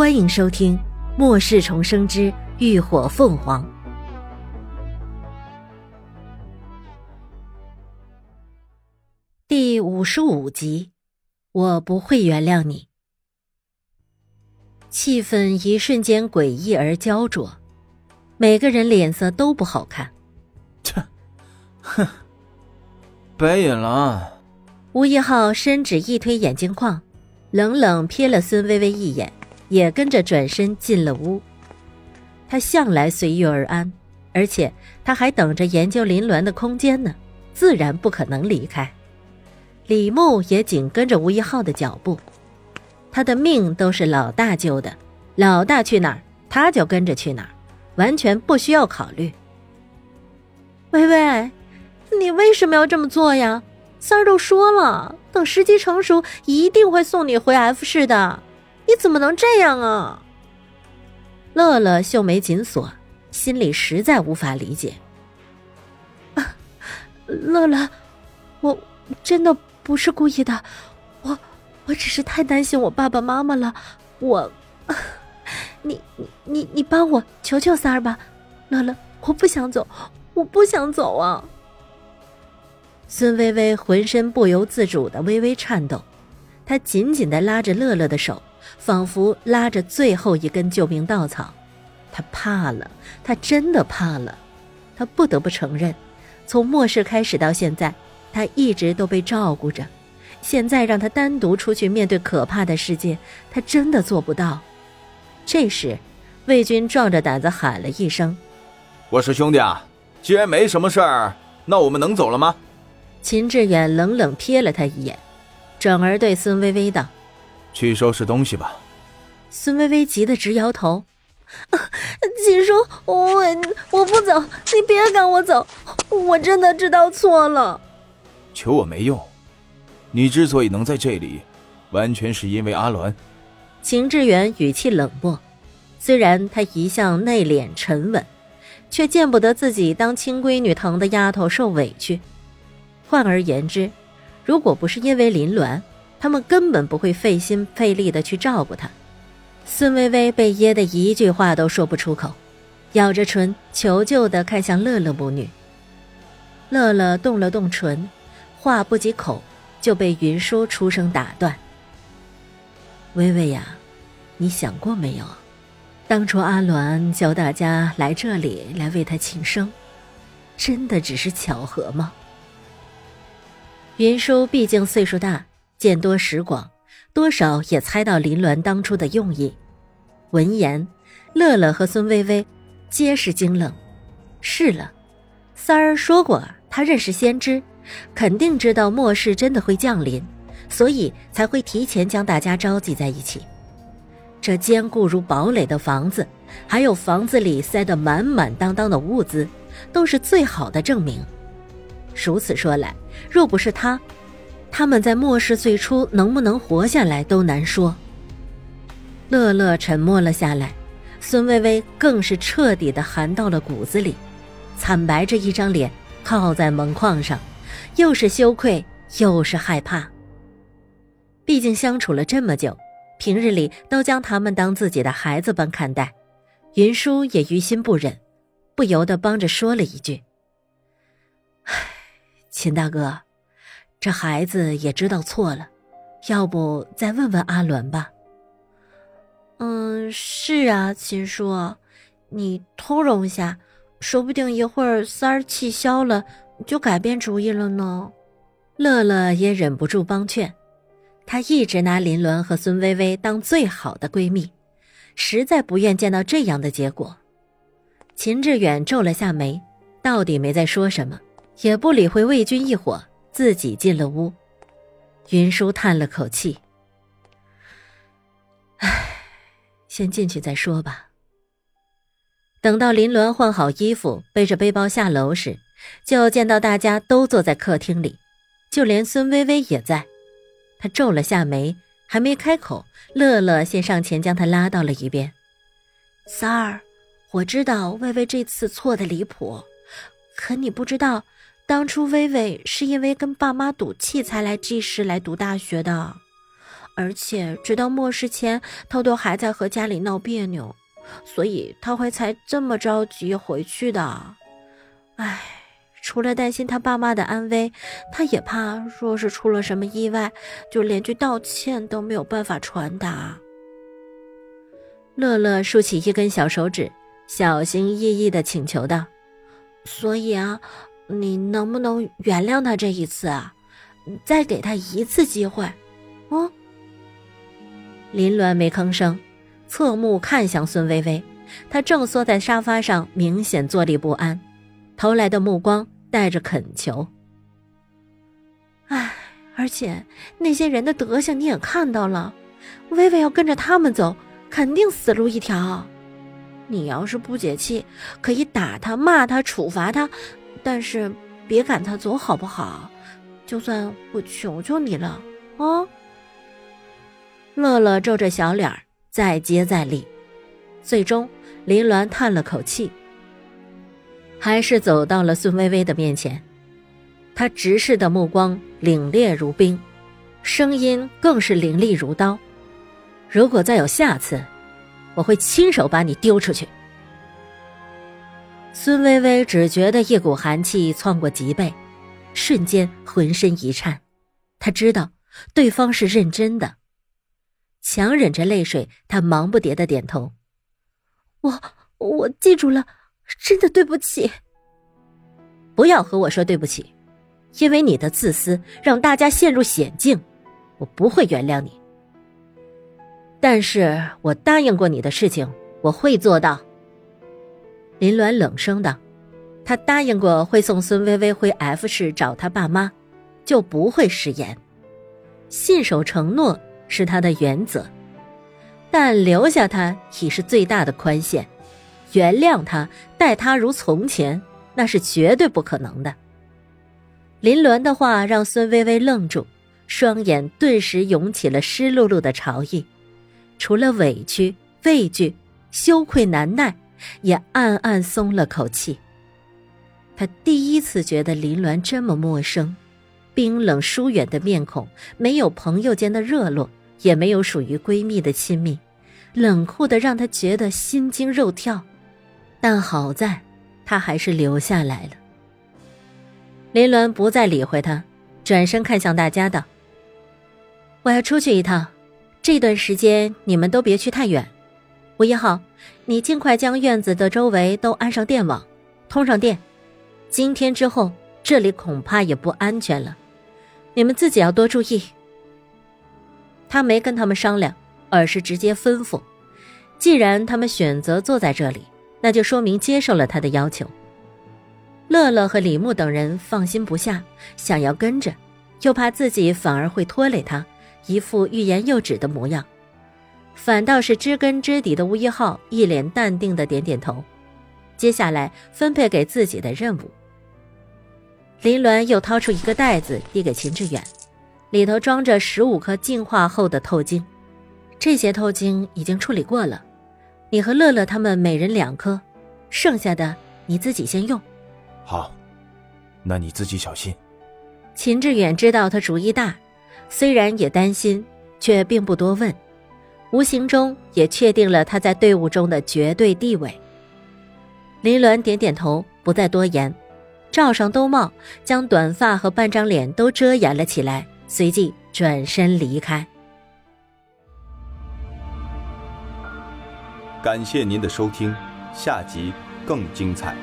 欢迎收听《末世重生之浴火凤凰》第五十五集。我不会原谅你。气氛一瞬间诡异而焦灼，每个人脸色都不好看。切，哼，白眼狼。吴一浩伸指一推眼镜框，冷冷瞥了孙薇薇一眼。也跟着转身进了屋。他向来随遇而安，而且他还等着研究林鸾的空间呢，自然不可能离开。李牧也紧跟着吴一浩的脚步，他的命都是老大救的，老大去哪儿，他就跟着去哪儿，完全不需要考虑。微微，你为什么要这么做呀？三儿都说了，等时机成熟，一定会送你回 F 市的。你怎么能这样啊？乐乐秀眉紧锁，心里实在无法理解。啊，乐乐，我真的不是故意的，我我只是太担心我爸爸妈妈了。我，你你你帮我求求三儿吧，乐乐，我不想走，我不想走啊！孙微微浑身不由自主的微微颤抖，她紧紧的拉着乐乐的手。仿佛拉着最后一根救命稻草，他怕了，他真的怕了。他不得不承认，从末世开始到现在，他一直都被照顾着。现在让他单独出去面对可怕的世界，他真的做不到。这时，魏军壮着胆子喊了一声：“我说兄弟啊，既然没什么事儿，那我们能走了吗？”秦志远冷冷瞥了他一眼，转而对孙微微道。去收拾东西吧。孙微微急得直摇头：“秦叔，我我不走，你别赶我走，我真的知道错了。”求我没用，你之所以能在这里，完全是因为阿鸾。秦志远语气冷漠，虽然他一向内敛沉稳，却见不得自己当亲闺女疼的丫头受委屈。换而言之，如果不是因为林鸾，他们根本不会费心费力的去照顾他。孙微微被噎得一句话都说不出口，咬着唇求救的看向乐乐母女。乐乐动了动唇，话不及口就被云舒出声打断：“微微呀，你想过没有？当初阿鸾叫大家来这里来为他庆生，真的只是巧合吗？”云舒毕竟岁数大。见多识广，多少也猜到林鸾当初的用意。闻言，乐乐和孙微微皆是惊愣。是了，三儿说过，他认识先知，肯定知道末世真的会降临，所以才会提前将大家召集在一起。这坚固如堡垒的房子，还有房子里塞得满满当当的物资，都是最好的证明。如此说来，若不是他。他们在末世最初能不能活下来都难说。乐乐沉默了下来，孙微微更是彻底的寒到了骨子里，惨白着一张脸靠在门框上，又是羞愧又是害怕。毕竟相处了这么久，平日里都将他们当自己的孩子般看待，云舒也于心不忍，不由得帮着说了一句：“唉，秦大哥。”这孩子也知道错了，要不再问问阿伦吧。嗯，是啊，秦叔，你通融一下，说不定一会儿三儿气消了，就改变主意了呢。乐乐也忍不住帮劝，她一直拿林伦和孙微微当最好的闺蜜，实在不愿见到这样的结果。秦志远皱了下眉，到底没再说什么，也不理会魏军一伙。自己进了屋，云舒叹了口气：“唉，先进去再说吧。”等到林鸾换好衣服，背着背包下楼时，就见到大家都坐在客厅里，就连孙微微也在。他皱了下眉，还没开口，乐乐先上前将他拉到了一边：“三儿，我知道微微这次错的离谱，可你不知道。”当初微微是因为跟爸妈赌气才来 G 市来读大学的，而且直到末世前，他都还在和家里闹别扭，所以他会才这么着急回去的。唉，除了担心他爸妈的安危，他也怕若是出了什么意外，就连句道歉都没有办法传达。乐乐竖起一根小手指，小心翼翼的请求道：“所以啊，你能不能原谅他这一次啊？再给他一次机会，哦。”林鸾没吭声，侧目看向孙薇薇，她正缩在沙发上，明显坐立不安，投来的目光带着恳求。唉，而且那些人的德行你也看到了，薇薇要跟着他们走，肯定死路一条。你要是不解气，可以打他、骂他、处罚他，但是别赶他走，好不好？就算我求求你了，啊！乐乐皱着小脸儿，再接再厉，最终林鸾叹了口气，还是走到了孙薇薇的面前。他直视的目光凛冽如冰，声音更是凌厉如刀。如果再有下次，我会亲手把你丢出去。孙薇薇只觉得一股寒气窜过脊背，瞬间浑身一颤。她知道对方是认真的。强忍着泪水，他忙不迭的点头：“我我记住了，真的对不起。不要和我说对不起，因为你的自私让大家陷入险境，我不会原谅你。但是我答应过你的事情，我会做到。”林鸾冷声道：“他答应过会送孙薇薇回 F 市找他爸妈，就不会食言，信守承诺。”是他的原则，但留下他已是最大的宽限，原谅他，待他如从前，那是绝对不可能的。林鸾的话让孙薇薇愣住，双眼顿时涌起了湿漉漉的潮意，除了委屈、畏惧、羞愧难耐，也暗暗松了口气。他第一次觉得林鸾这么陌生，冰冷疏远的面孔，没有朋友间的热络。也没有属于闺蜜的亲密，冷酷的让她觉得心惊肉跳。但好在，她还是留下来了。林鸾不再理会他，转身看向大家道：“我要出去一趟，这段时间你们都别去太远。吴一号，你尽快将院子的周围都安上电网，通上电。今天之后，这里恐怕也不安全了，你们自己要多注意。”他没跟他们商量，而是直接吩咐：既然他们选择坐在这里，那就说明接受了他的要求。乐乐和李牧等人放心不下，想要跟着，又怕自己反而会拖累他，一副欲言又止的模样。反倒是知根知底的吴一浩一脸淡定的点点头。接下来分配给自己的任务，林鸾又掏出一个袋子递给秦志远。里头装着十五颗净化后的透晶，这些透晶已经处理过了，你和乐乐他们每人两颗，剩下的你自己先用。好，那你自己小心。秦志远知道他主意大，虽然也担心，却并不多问，无形中也确定了他在队伍中的绝对地位。林鸾点点头，不再多言，罩上兜帽，将短发和半张脸都遮掩了起来。随即转身离开。感谢您的收听，下集更精彩。